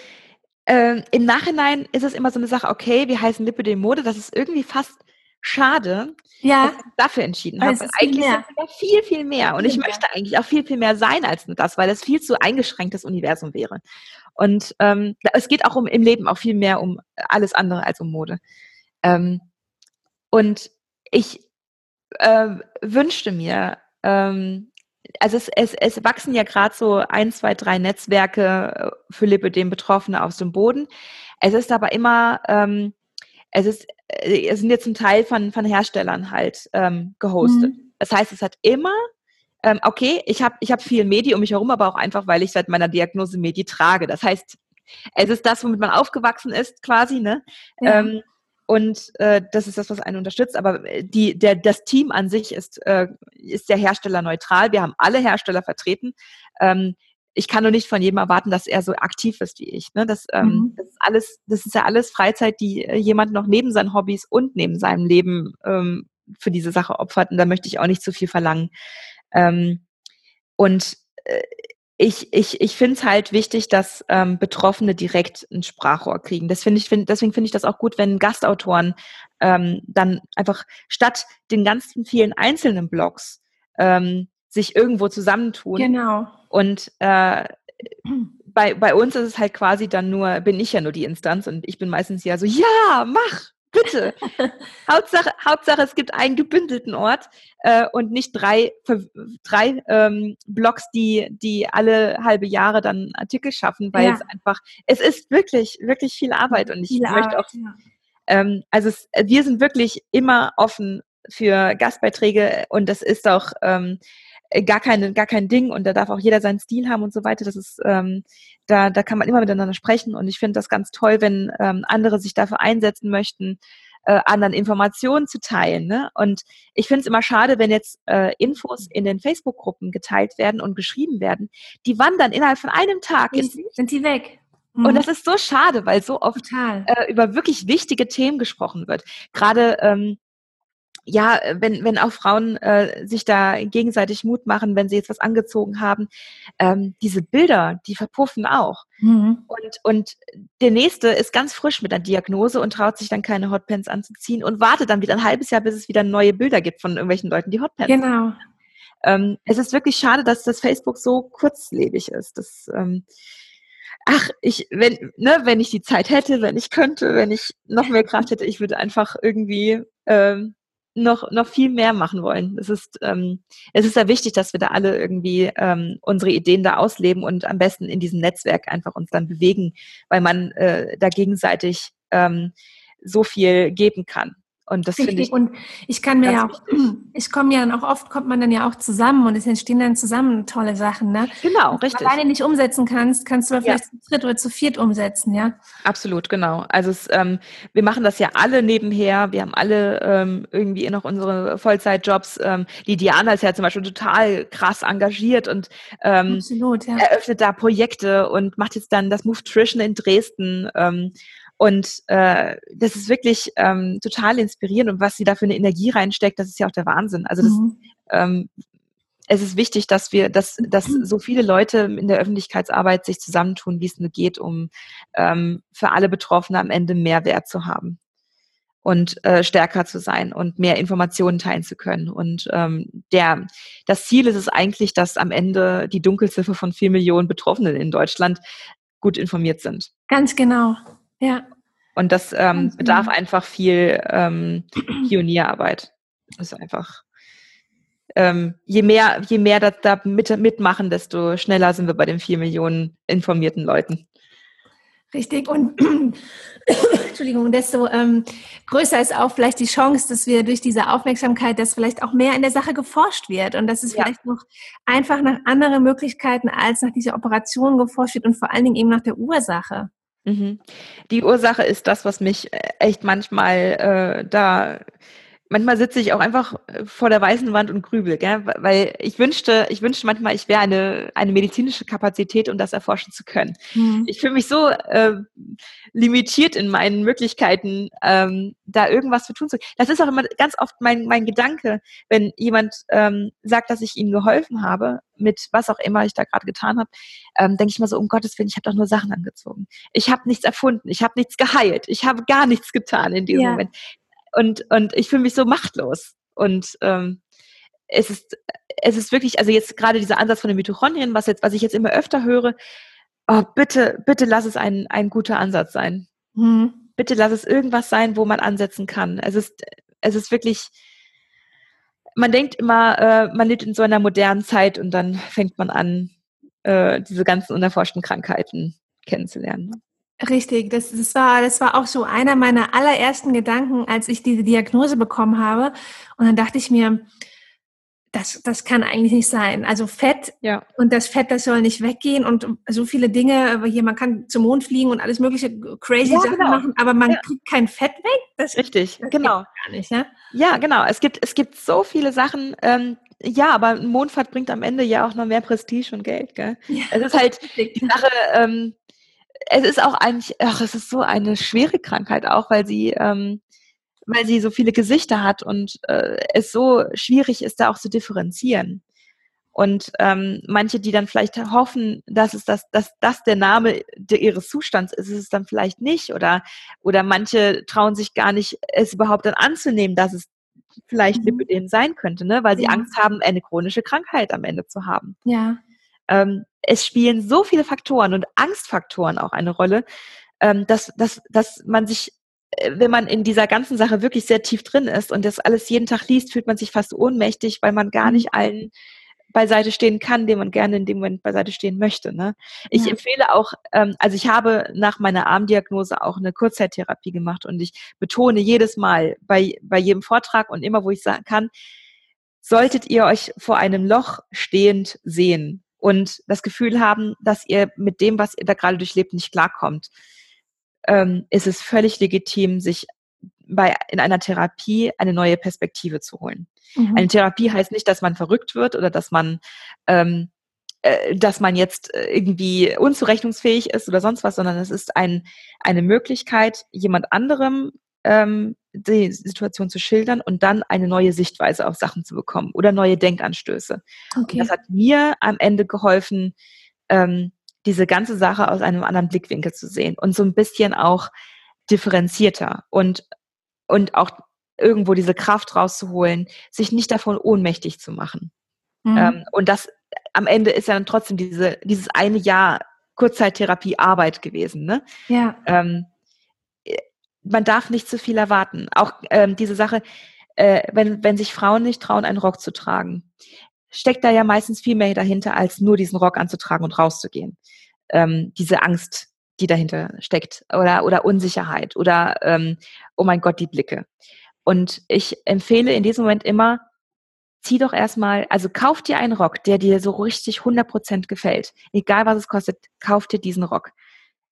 Speaker 2: äh, im Nachhinein ist es immer so eine Sache, okay, wir heißen Lippe de Mode, das ist irgendwie fast schade,
Speaker 1: ja.
Speaker 2: dass ich dafür entschieden habe. Eigentlich
Speaker 1: viel sind
Speaker 2: wir viel, viel mehr. Und ich möchte eigentlich auch viel, viel mehr sein als nur das, weil es viel zu eingeschränktes Universum wäre. Und ähm, es geht auch um im Leben auch viel mehr um alles andere als um Mode. Ähm, und ich äh, wünschte mir, ähm, also es, es, es wachsen ja gerade so ein, zwei, drei Netzwerke äh, für Lipidem Betroffene aus dem Boden. Es ist aber immer, ähm, es ist, äh, es sind jetzt zum Teil von, von Herstellern halt ähm, gehostet. Mhm. Das heißt, es hat immer, ähm, okay, ich habe ich hab viel Medi um mich herum, aber auch einfach, weil ich seit meiner Diagnose Medi trage. Das heißt, es ist das, womit man aufgewachsen ist, quasi, ne? Ja. Ähm, und äh, das ist das, was einen unterstützt. Aber äh, die, der, das Team an sich ist, äh, ist der Hersteller neutral. Wir haben alle Hersteller vertreten. Ähm, ich kann nur nicht von jedem erwarten, dass er so aktiv ist wie ich. Ne? Das, ähm, mhm. das ist alles, das ist ja alles Freizeit, die äh, jemand noch neben seinen Hobbys und neben seinem Leben ähm, für diese Sache opfert. Und da möchte ich auch nicht zu viel verlangen. Ähm, und äh, ich, ich, ich finde es halt wichtig, dass ähm, Betroffene direkt ein Sprachrohr kriegen. Das finde ich, find, deswegen finde ich das auch gut, wenn Gastautoren ähm, dann einfach statt den ganzen vielen einzelnen Blogs ähm, sich irgendwo zusammentun.
Speaker 1: Genau.
Speaker 2: Und äh, bei, bei uns ist es halt quasi dann nur, bin ich ja nur die Instanz und ich bin meistens ja so, ja, mach, bitte. Hauptsache, Hauptsache, es gibt einen gebündelten Ort äh, und nicht drei, drei ähm, Blogs, die, die alle halbe Jahre dann Artikel schaffen, weil ja. es einfach, es ist wirklich, wirklich viel Arbeit und ich viel möchte Arbeit, auch, ja. ähm, also es, wir sind wirklich immer offen für Gastbeiträge und das ist auch ähm, gar keine, gar kein Ding und da darf auch jeder seinen Stil haben und so weiter. Das ist, ähm, da, da kann man immer miteinander sprechen und ich finde das ganz toll, wenn ähm, andere sich dafür einsetzen möchten, äh, anderen Informationen zu teilen. Ne? Und ich finde es immer schade, wenn jetzt äh, Infos in den Facebook-Gruppen geteilt werden und geschrieben werden, die wandern innerhalb von einem Tag.
Speaker 1: Sind die weg?
Speaker 2: Und mhm. das ist so schade, weil so oft äh, über wirklich wichtige Themen gesprochen wird. Gerade ähm, ja, wenn, wenn auch Frauen äh, sich da gegenseitig Mut machen, wenn sie jetzt was angezogen haben, ähm, diese Bilder, die verpuffen auch. Mhm. Und, und der nächste ist ganz frisch mit einer Diagnose und traut sich dann keine Hotpants anzuziehen und wartet dann wieder ein halbes Jahr, bis es wieder neue Bilder gibt von irgendwelchen Leuten, die Hotpants
Speaker 1: Genau.
Speaker 2: Ähm, es ist wirklich schade, dass das Facebook so kurzlebig ist. Das, ähm, ach, ich, wenn, ne, wenn ich die Zeit hätte, wenn ich könnte, wenn ich noch mehr Kraft hätte, ich würde einfach irgendwie ähm, noch, noch viel mehr machen wollen. Es ist, ähm, es ist sehr wichtig, dass wir da alle irgendwie ähm, unsere Ideen da ausleben und am besten in diesem Netzwerk einfach uns dann bewegen, weil man äh, da gegenseitig ähm, so viel geben kann. Und das finde ich.
Speaker 1: Und ich kann mir ja auch, ich komme ja dann auch oft, kommt man dann ja auch zusammen und es entstehen dann zusammen tolle Sachen, ne?
Speaker 2: Genau, und richtig.
Speaker 1: Wenn du alleine nicht umsetzen kannst, kannst du aber vielleicht ja. zu dritt oder zu viert umsetzen, ja?
Speaker 2: Absolut, genau. Also es, ähm, wir machen das ja alle nebenher. Wir haben alle ähm, irgendwie noch unsere Vollzeitjobs. Ähm, die Diana ist ja zum Beispiel total krass engagiert und ähm, Absolut, ja. eröffnet da Projekte und macht jetzt dann das Move Trition in Dresden. Und äh, das ist wirklich ähm, total inspirierend und was sie da für eine Energie reinsteckt, das ist ja auch der Wahnsinn. Also das, mhm. ähm, es ist wichtig, dass wir, dass, dass so viele Leute in der Öffentlichkeitsarbeit sich zusammentun, wie es nur geht, um ähm, für alle Betroffenen am Ende mehr Wert zu haben und äh, stärker zu sein und mehr Informationen teilen zu können. Und ähm, der, das Ziel ist es eigentlich, dass am Ende die Dunkelziffer von vier Millionen Betroffenen in Deutschland gut informiert sind.
Speaker 1: Ganz genau. Ja.
Speaker 2: Und das ähm, bedarf einfach viel ähm, Pionierarbeit. Das ist einfach. Ähm, je mehr, je mehr das da mit, mitmachen, desto schneller sind wir bei den vier Millionen informierten Leuten.
Speaker 1: Richtig. Und Entschuldigung, desto ähm, größer ist auch vielleicht die Chance, dass wir durch diese Aufmerksamkeit, dass vielleicht auch mehr in der Sache geforscht wird und dass es ja. vielleicht noch einfach nach anderen Möglichkeiten als nach dieser Operation geforscht wird und vor allen Dingen eben nach der Ursache.
Speaker 2: Mhm. Die Ursache ist das, was mich äh, echt manchmal äh, da manchmal sitze ich auch einfach äh, vor der weißen Wand und grübel, gell? weil ich wünschte, ich wünschte manchmal, ich wäre eine, eine medizinische Kapazität, um das erforschen zu können. Mhm. Ich fühle mich so äh, limitiert in meinen Möglichkeiten, ähm, da irgendwas zu tun zu. Das ist auch immer ganz oft mein, mein Gedanke, wenn jemand ähm, sagt, dass ich ihm geholfen habe, mit was auch immer ich da gerade getan habe, ähm, denke ich mal so, um Gottes Willen, ich habe doch nur Sachen angezogen. Ich habe nichts erfunden, ich habe nichts geheilt, ich habe gar nichts getan in diesem ja. Moment und, und ich fühle mich so machtlos. Und ähm, es ist, es ist wirklich, also jetzt gerade dieser Ansatz von den Mitochondrien, was jetzt, was ich jetzt immer öfter höre, oh, bitte, bitte lass es ein, ein guter Ansatz sein. Hm. Bitte lass es irgendwas sein, wo man ansetzen kann. Es ist, es ist wirklich, man denkt immer, äh, man lebt in so einer modernen Zeit und dann fängt man an, äh, diese ganzen unerforschten Krankheiten kennenzulernen.
Speaker 1: Richtig, das, das, war, das war auch so einer meiner allerersten Gedanken, als ich diese Diagnose bekommen habe. Und dann dachte ich mir, das, das kann eigentlich nicht sein. Also Fett
Speaker 2: Ja.
Speaker 1: und das Fett, das soll nicht weggehen und so viele Dinge, aber hier, man kann zum Mond fliegen und alles mögliche crazy
Speaker 2: Ja,
Speaker 1: Sachen
Speaker 2: genau.
Speaker 1: machen, aber man
Speaker 2: Ja.
Speaker 1: kriegt kein Fett weg. Das,
Speaker 2: Richtig,
Speaker 1: das
Speaker 2: genau.
Speaker 1: gar nicht, ne?
Speaker 2: Ja, genau. Es gibt, es gibt so viele Sachen. Ähm, ja, aber ein Mondfahrt bringt am Ende ja auch noch mehr Prestige und Geld, gell?
Speaker 1: Ja,
Speaker 2: Es ist halt die Sache, ähm, es ist auch eigentlich, ach, es ist so eine schwere Krankheit auch, weil sie, ähm, weil sie so viele Gesichter hat und äh, es so schwierig ist, da auch zu differenzieren. Und ähm, manche, die dann vielleicht hoffen, dass es das, dass das der Name de, ihres Zustands ist, ist es dann vielleicht nicht. Oder, oder manche trauen sich gar nicht, es überhaupt dann anzunehmen, dass es vielleicht
Speaker 1: Mhm.
Speaker 2: Lipödem sein könnte, ne? weil sie
Speaker 1: Ja.
Speaker 2: Angst haben, eine chronische Krankheit am Ende zu haben.
Speaker 1: Ja,
Speaker 2: Ähm, es spielen so viele Faktoren und Angstfaktoren auch eine Rolle, ähm, dass, dass, dass man sich, äh, wenn man in dieser ganzen Sache wirklich sehr tief drin ist und das alles jeden Tag liest, fühlt man sich fast ohnmächtig, weil man gar
Speaker 1: Mhm.
Speaker 2: nicht allen beiseite stehen kann, dem man gerne in dem Moment beiseite stehen möchte. Ne? Ich
Speaker 1: Ja.
Speaker 2: empfehle auch, ähm, also ich habe nach meiner Armdiagnose auch eine Kurzzeittherapie gemacht und ich betone jedes Mal bei, bei jedem Vortrag und immer, wo ich sagen kann, solltet ihr euch vor einem Loch stehend sehen und das Gefühl haben, dass ihr mit dem, was ihr da gerade durchlebt, nicht klarkommt, ähm, ist es völlig legitim, sich bei, in einer Therapie eine neue Perspektive zu holen.
Speaker 1: mhm.
Speaker 2: Eine Therapie heißt nicht, dass man verrückt wird oder dass man, ähm, äh, dass man jetzt äh, irgendwie unzurechnungsfähig ist oder sonst was, sondern es ist ein, eine Möglichkeit, jemand anderem ähm, die Situation zu schildern und dann eine neue Sichtweise auf Sachen zu bekommen oder neue Denkanstöße.
Speaker 1: okay.
Speaker 2: Das hat mir am Ende geholfen, ähm, diese ganze Sache aus einem anderen Blickwinkel zu sehen und so ein bisschen auch differenzierter und, und auch irgendwo diese Kraft rauszuholen, sich nicht davon ohnmächtig zu machen.
Speaker 1: Mhm.
Speaker 2: Ähm, und das am Ende ist ja dann trotzdem diese, dieses eine Jahr Kurzzeittherapie Arbeit gewesen. Ne?
Speaker 1: ja,
Speaker 2: Ähm, äh, man darf nicht zu viel erwarten. Auch ähm, diese Sache, äh, wenn, wenn sich Frauen nicht trauen, einen Rock zu tragen, steckt da ja meistens viel mehr dahinter, als nur diesen Rock anzutragen und rauszugehen. Ähm, diese Angst, die dahinter steckt oder, oder Unsicherheit oder, ähm, oh mein Gott, die Blicke. Und ich empfehle in diesem Moment immer, zieh doch erstmal, also kauf dir einen Rock, der dir so richtig 100% gefällt. Egal was es kostet, kauf dir diesen Rock.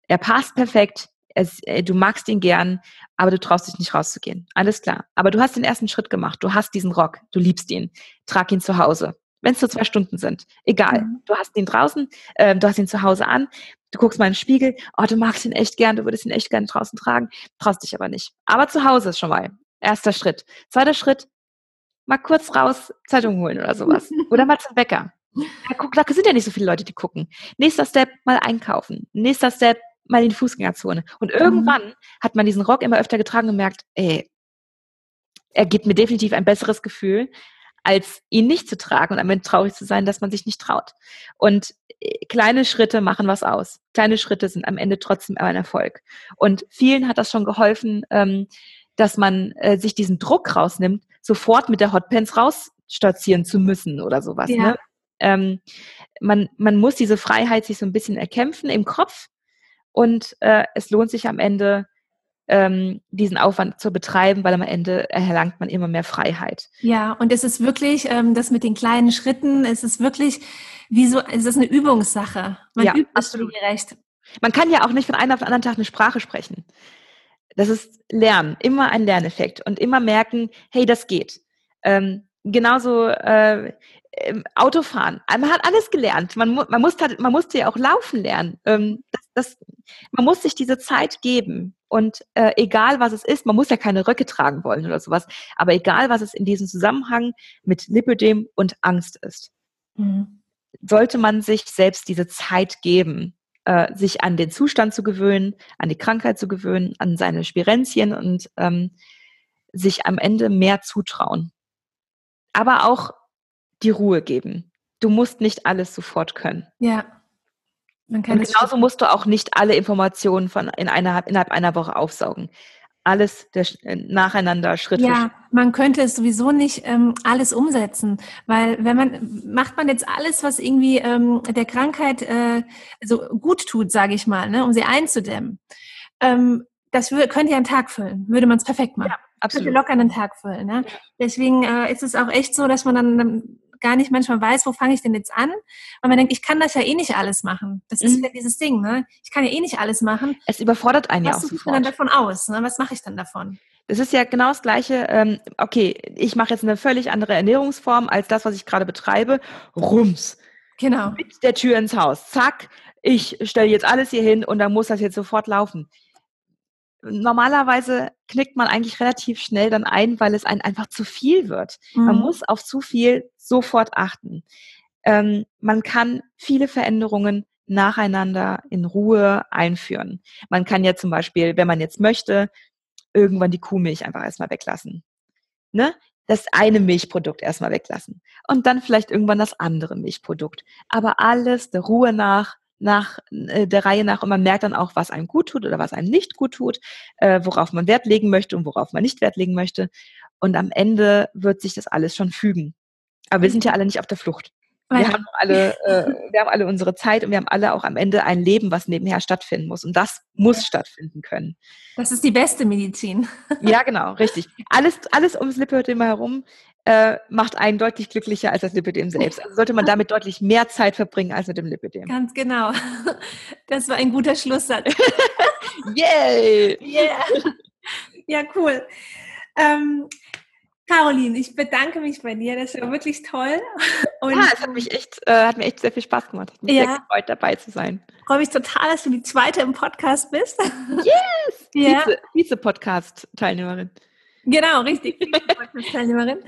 Speaker 2: Er passt perfekt, es, äh, du magst ihn gern, aber du traust dich nicht rauszugehen. Alles klar. Aber du hast den ersten Schritt gemacht. Du hast diesen Rock. Du liebst ihn. Trag ihn zu Hause. Wenn es nur zwei Stunden sind. Egal.
Speaker 1: Mhm.
Speaker 2: Du hast ihn draußen, äh, du hast ihn zu Hause an. Du guckst mal in den Spiegel. Oh, du magst ihn echt gern. Du würdest ihn echt gern draußen tragen. Traust dich aber nicht. Aber zu Hause ist schon mal erster Schritt. Zweiter Schritt. Mal kurz raus Zeitung holen oder sowas. Oder mal zum Bäcker. Guck, da sind ja nicht so viele Leute, die gucken. Nächster Step, mal einkaufen. Nächster Step, mal in die Fußgängerzone. Und irgendwann hat man diesen Rock immer öfter getragen und merkt, ey, er gibt mir definitiv ein besseres Gefühl, als ihn nicht zu tragen und am Ende traurig zu sein, dass man sich nicht traut. Und äh, kleine Schritte machen was aus. Kleine Schritte sind am Ende trotzdem ein Erfolg. Und vielen hat das schon geholfen, ähm, dass man äh, sich diesen Druck rausnimmt, sofort mit der Hotpants rausstolzieren zu müssen oder sowas.
Speaker 1: Ja.
Speaker 2: Ne? Ähm, man, man muss diese Freiheit sich so ein bisschen erkämpfen im Kopf und äh, es lohnt sich am Ende, ähm, diesen Aufwand zu betreiben, weil am Ende erlangt man immer mehr Freiheit.
Speaker 1: Ja, und es ist wirklich, ähm, das mit den kleinen Schritten, es ist wirklich wie so, es ist eine Übungssache. Man
Speaker 2: Ja,
Speaker 1: übt es
Speaker 2: absolut.
Speaker 1: regelrecht.
Speaker 2: Man kann ja auch nicht von einem auf den anderen Tag eine Sprache sprechen. Das ist Lernen, immer ein Lerneffekt und immer merken, hey, das geht. Ähm, genauso äh, ähm, Autofahren. Man hat alles gelernt. Man, mu man, muss, man musste ja auch laufen lernen. Ähm, das, das, man muss sich diese Zeit geben. Und äh, egal was es ist, man muss ja keine Röcke tragen wollen oder sowas, aber egal was es in diesem Zusammenhang mit Lipödem und Angst ist,
Speaker 1: Mhm.
Speaker 2: sollte man sich selbst diese Zeit geben, äh, sich an den Zustand zu gewöhnen, an die Krankheit zu gewöhnen, an seine Spirenzien und ähm, sich am Ende mehr zutrauen. Aber auch die Ruhe geben. Du musst nicht alles sofort können.
Speaker 1: Ja. Man kann
Speaker 2: Und genauso musst du auch nicht alle Informationen von in einer, innerhalb einer Woche aufsaugen. Alles der, äh, nacheinander, Schritt für Schritt.
Speaker 1: Ja, man könnte es sowieso nicht ähm, alles umsetzen, weil wenn man macht man jetzt alles, was irgendwie ähm, der Krankheit äh, so gut tut, sage ich mal, ne, um sie einzudämmen. Ähm, das könnte ja einen Tag füllen, würde man es perfekt machen. könnte
Speaker 2: Absolut.
Speaker 1: locker einen Tag füllen. Ne? Deswegen äh, ist es auch echt so, dass man dann gar nicht manchmal weiß, wo fange ich denn jetzt an? Weil man denkt, ich kann das ja eh nicht alles machen. Das ist
Speaker 2: Mhm.
Speaker 1: ja dieses Ding, ne? Ich kann ja eh nicht alles machen.
Speaker 2: Es überfordert einen ja
Speaker 1: Was
Speaker 2: auch
Speaker 1: suche ich dann davon aus? Ne? Was mache ich dann davon?
Speaker 2: Das ist ja genau das Gleiche. Ähm, okay, ich mache jetzt eine völlig andere Ernährungsform als das, was ich gerade betreibe. Rums.
Speaker 1: Genau.
Speaker 2: Mit der Tür ins Haus. Zack. Ich stelle jetzt alles hier hin und dann muss das jetzt sofort laufen. Normalerweise knickt man eigentlich relativ schnell dann ein, weil es einem einfach zu viel wird. Man
Speaker 1: Mhm.
Speaker 2: muss auf zu viel sofort achten. Ähm, man kann viele Veränderungen nacheinander in Ruhe einführen. Man kann ja zum Beispiel, wenn man jetzt möchte, irgendwann die Kuhmilch einfach erstmal weglassen. Ne? Das eine Milchprodukt erstmal weglassen. Und dann vielleicht irgendwann das andere Milchprodukt. Aber alles der Ruhe nach, nach äh, der Reihe nach und man merkt dann auch, was einem gut tut oder was einem nicht gut tut, äh, worauf man Wert legen möchte und worauf man nicht Wert legen möchte. Und am Ende wird sich das alles schon fügen. Aber wir sind ja alle nicht auf der Flucht. Wir haben alle, äh, wir haben alle unsere Zeit und wir haben alle auch am Ende ein Leben, was nebenher stattfinden muss. Und das muss stattfinden können.
Speaker 1: Das ist die beste Medizin.
Speaker 2: Ja, genau, richtig. Alles, alles ums Lipödem herum äh, macht einen deutlich glücklicher als das Lipödem selbst. Also sollte man damit deutlich mehr Zeit verbringen als mit dem Lipödem.
Speaker 1: Ganz genau. Das war ein guter Schlusssatz.
Speaker 2: Yay!
Speaker 1: Yeah. Ja, cool. Ähm, Caroline, ich bedanke mich bei dir. Das war wirklich toll. Und
Speaker 2: Ja, es hat mich echt, äh, hat mir echt sehr viel Spaß gemacht. Hat mich
Speaker 1: Ja.
Speaker 2: sehr gefreut, dabei zu sein.
Speaker 1: freue mich total, dass du die zweite im Podcast bist.
Speaker 2: Yes!
Speaker 1: Ja.
Speaker 2: Vize- Vize-Podcast-Teilnehmerin.
Speaker 1: Genau, richtig. Teilnehmerin.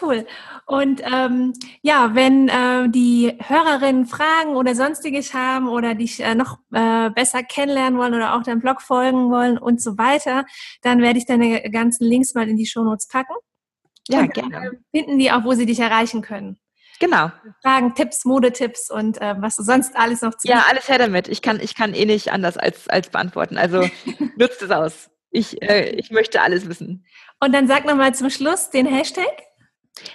Speaker 1: Cool. Und ähm, ja, wenn äh, die Hörerinnen Fragen oder sonstiges haben oder dich äh, noch äh, besser kennenlernen wollen oder auch deinem Blog folgen wollen und so weiter, dann werde ich deine ganzen Links mal in die Shownotes packen.
Speaker 2: Ja,
Speaker 1: Und
Speaker 2: gerne.
Speaker 1: äh, Finden die auch, wo sie dich erreichen können.
Speaker 2: Genau.
Speaker 1: Fragen, Tipps, Modetipps und äh, was du sonst alles noch zu
Speaker 2: Ja, alles her damit. Ich kann, ich kann eh nicht anders als, als beantworten. Also nutzt es aus. Ich, äh, ich möchte alles wissen.
Speaker 1: Und dann sag nochmal zum Schluss den Hashtag.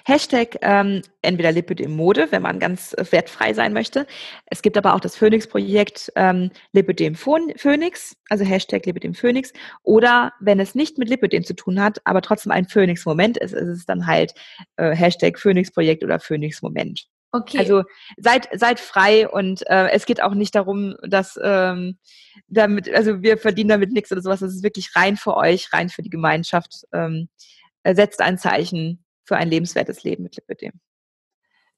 Speaker 2: Hashtag ähm, entweder Lipödem Mode, wenn man ganz äh, wertfrei sein möchte. Es gibt aber auch das Phoenix-Projekt ähm, Lipödem Phon- Phoenix, also Hashtag Lipödem Phoenix. Oder wenn es nicht mit Lipödem zu tun hat, aber trotzdem ein Phoenix-Moment ist, ist es dann halt äh, Hashtag Phoenix-Projekt oder Phoenix-Moment.
Speaker 1: Okay.
Speaker 2: Also seid, seid frei und äh, es geht auch nicht darum, dass ähm, damit, also wir verdienen damit nichts oder sowas. Es ist wirklich rein für euch, rein für die Gemeinschaft. Ähm, äh, setzt ein Zeichen für ein lebenswertes Leben mit Lipödem.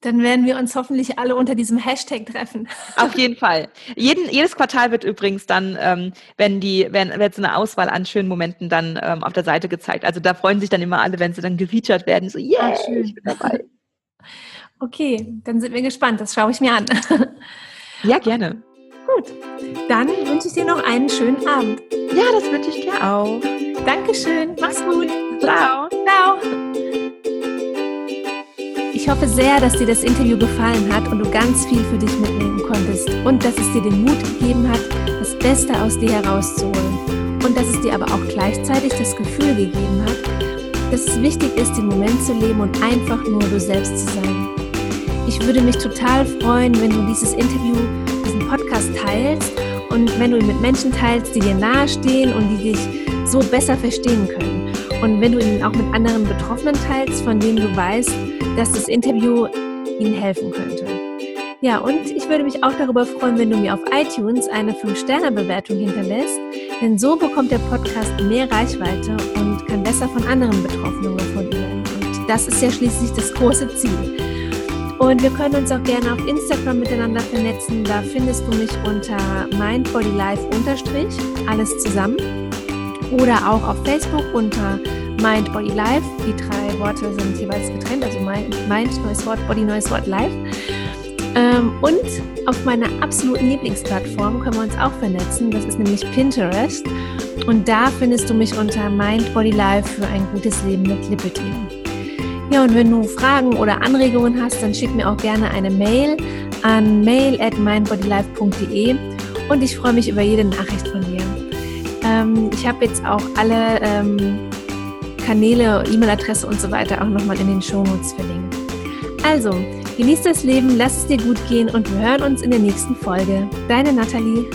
Speaker 1: dann werden wir uns hoffentlich alle unter diesem Hashtag treffen.
Speaker 2: Auf jeden Fall. Jeden, jedes Quartal wird übrigens dann, ähm, wenn die, wenn, wird so eine Auswahl an schönen Momenten dann ähm, auf der Seite gezeigt. Also da freuen sich dann immer alle, wenn sie dann gefeatured werden. So, yeah,
Speaker 1: Ah, schön.
Speaker 2: ich bin dabei.
Speaker 1: Okay, dann sind wir gespannt. Das schaue ich mir an.
Speaker 2: Ja, gerne.
Speaker 1: Gut, dann wünsche ich dir noch einen schönen Abend.
Speaker 2: Ja, das wünsche ich dir auch.
Speaker 1: Dankeschön. Mach's gut.
Speaker 2: Ciao.
Speaker 1: Ciao. Ich hoffe sehr, dass dir das Interview gefallen hat und du ganz viel für dich mitnehmen konntest und dass es dir den Mut gegeben hat, das Beste aus dir herauszuholen und dass es dir aber auch gleichzeitig das Gefühl gegeben hat, dass es wichtig ist, den Moment zu leben und einfach nur du selbst zu sein. Ich würde mich total freuen, wenn du dieses Interview, diesen Podcast teilst und wenn du ihn mit Menschen teilst, die dir nahestehen und die dich so besser verstehen können. Und wenn du ihn auch mit anderen Betroffenen teilst, von denen du weißt, dass das Interview ihnen helfen könnte. Ja, und ich würde mich auch darüber freuen, wenn du mir auf iTunes eine 5-Sterne-Bewertung hinterlässt, denn so bekommt der Podcast mehr Reichweite und kann besser von anderen Betroffenen gefunden werden. Und das ist ja schließlich das große Ziel. Und wir können uns auch gerne auf Instagram miteinander vernetzen. Da findest du mich unter mindbodylife alles zusammen. Oder auch auf Facebook unter mindbodylife. Die drei Worte sind jeweils getrennt, also mind, mind neues Wort, body, neues Wort, life. Ähm, und auf meiner absoluten Lieblingsplattform können wir uns auch vernetzen. Das ist nämlich Pinterest. Und da findest du mich unter mindbodylife für ein gutes Leben mit Lipidem. Ja, und wenn du Fragen oder Anregungen hast, dann schick mir auch gerne eine Mail an mail at mindbodylife.de und ich freue mich über jede Nachricht von dir. Ähm, ich habe jetzt auch alle ähm, Kanäle, E-Mail-Adresse und so weiter auch nochmal in den Shownotes verlinkt. Also, genieß das Leben, lass es dir gut gehen und wir hören uns in der nächsten Folge. Deine Nathalie.